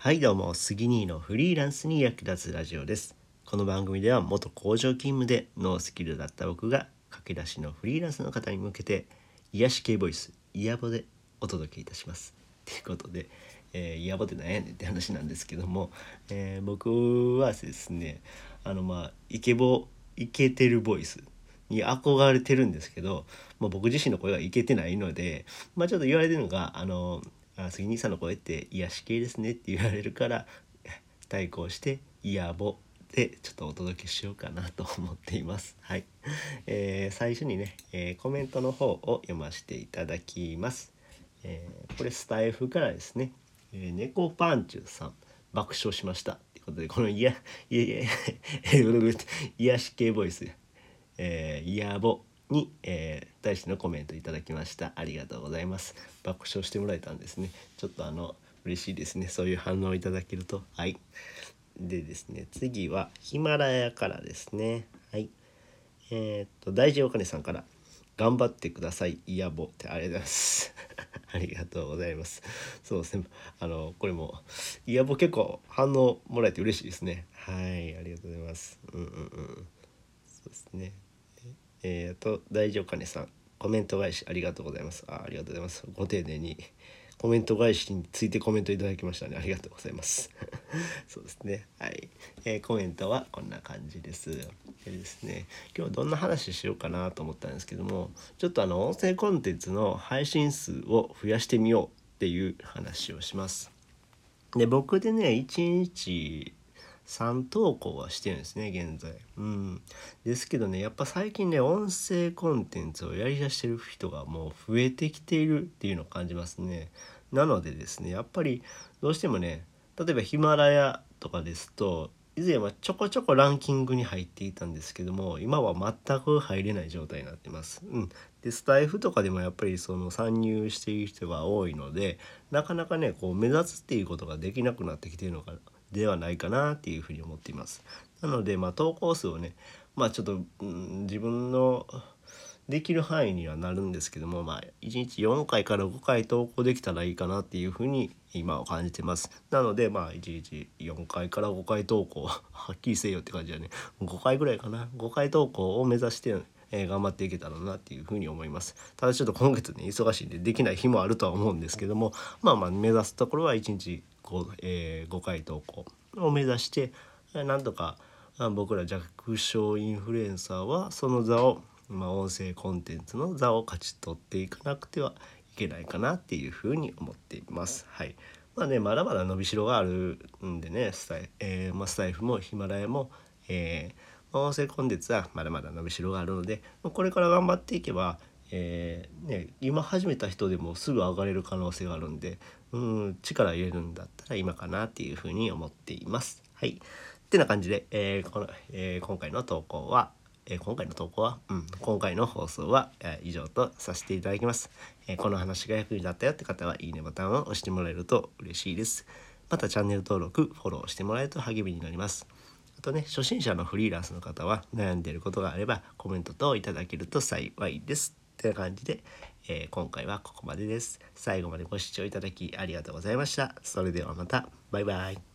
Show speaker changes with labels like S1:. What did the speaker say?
S1: はいどうも杉兄のフリーランスに役立つラジオです。この番組では元工場勤務でノースキルだった僕が駆け出しのフリーランスの方に向けて癒し系ボイスイヤボでお届けいたします。ということで、えー、イヤボって何やねんって話なんですけども、えー、僕はですねあのまあイケボイケてるボイスに憧れてるんですけど、まあ、僕自身の声はいけてないので、まあ、ちょっと言われてるのがあのあ杉兄さんの声って癒し系ですねって言われるから対抗してイヤボでちょっとお届けしようかなと思っています。はい、えー、最初にね、えー、コメントの方を読ませていただきます。えー、これスタイフからですね、えー、猫パンチュさん爆笑しましたってことでこのいやいやいや癒し系ボイス、えー、イヤボに、えー、対してのコメントいただきました。ありがとうございます。爆笑してもらえたんですね。ちょっとあの嬉しいですね。そういう反応いただけると。はい。でですね次はヒマラヤからですね。はい。えー、っと大事お金さんから頑張ってくださいイヤボ。ってありがとうございます。ありがとうございます。そうですね。あのこれもイヤボ結構反応もらえて嬉しいですね。はい。ありがとうございます。うんうんうん。そうですね。えーと、大丈夫かねさん、コメント返しありがとうございます。あありがとうございます。ご丁寧にコメント返しについてコメントいただきましたね。ありがとうございます。そうですね。はい、えー、コメントはこんな感じです。でですね、今日どんな話しようかなと思ったんですけども、ちょっとあの音声コンテンツの配信数を増やしてみようっていう話をします。で僕でね1日3投稿はしてるんですね現在。うん。ですけどねやっぱ最近ね音声コンテンツをやりだしてる人がもう増えてきているっていうのを感じますね。なのでですねやっぱりどうしてもね例えばヒマラヤとかですと以前はちょこちょこランキングに入っていたんですけども今は全く入れない状態になってます。うん、でスタイフとかでもやっぱりその参入している人が多いのでなかなかねこう目立つっていうことができなくなってきてるのかな。ではないかなっていうふうに思っています。なので、まあ、投稿数をね、まあ、ちょっと、うん、自分のできる範囲にはなるんですけども、まあ、1日4回から5回投稿できたらいいかなっていうふうに今は感じてます。なので、まあ、1日4回から5回投稿はっきりせよって感じだね5回ぐらいかな5回投稿を目指して、えー、頑張っていけたらなっていうふうに思います。ただちょっと今月ね忙しいんでできない日もあるとは思うんですけどもまあまあ目指すところは1日 5,、えー、5回投稿を目指してなんとか僕ら弱小インフルエンサーはその座を、まあ、音声コンテンツの座を勝ち取っていかなくてはいけないかなっていうふうに思っています。はいまあね、まだまだ伸びしろがあるんでねスタイ,、えーまあ、スタイフもヒマラヤも、えー、音声コンテンツはまだまだ伸びしろがあるのでこれから頑張っていけば、えーね、今始めた人でもすぐ上がれる可能性があるんでうん力入れるんだったら今かなっていうふうに思っています。はい。ってな感じで、えー、このえー、今回の投稿は、えー、今回の投稿は、うん、今回の放送は、え以上とさせていただきます、えこの話が役に立ったよって方はいいねボタンを押してもらえると嬉しいです。またチャンネル登録、フォローしてもらえると励みになります。あとね、初心者のフリーランスの方は悩んでいることがあればコメント等いただけると幸いです。ってな感じで、えー、今回はここまでです。最後までご視聴いただきありがとうございました。それではまた。バイバイ。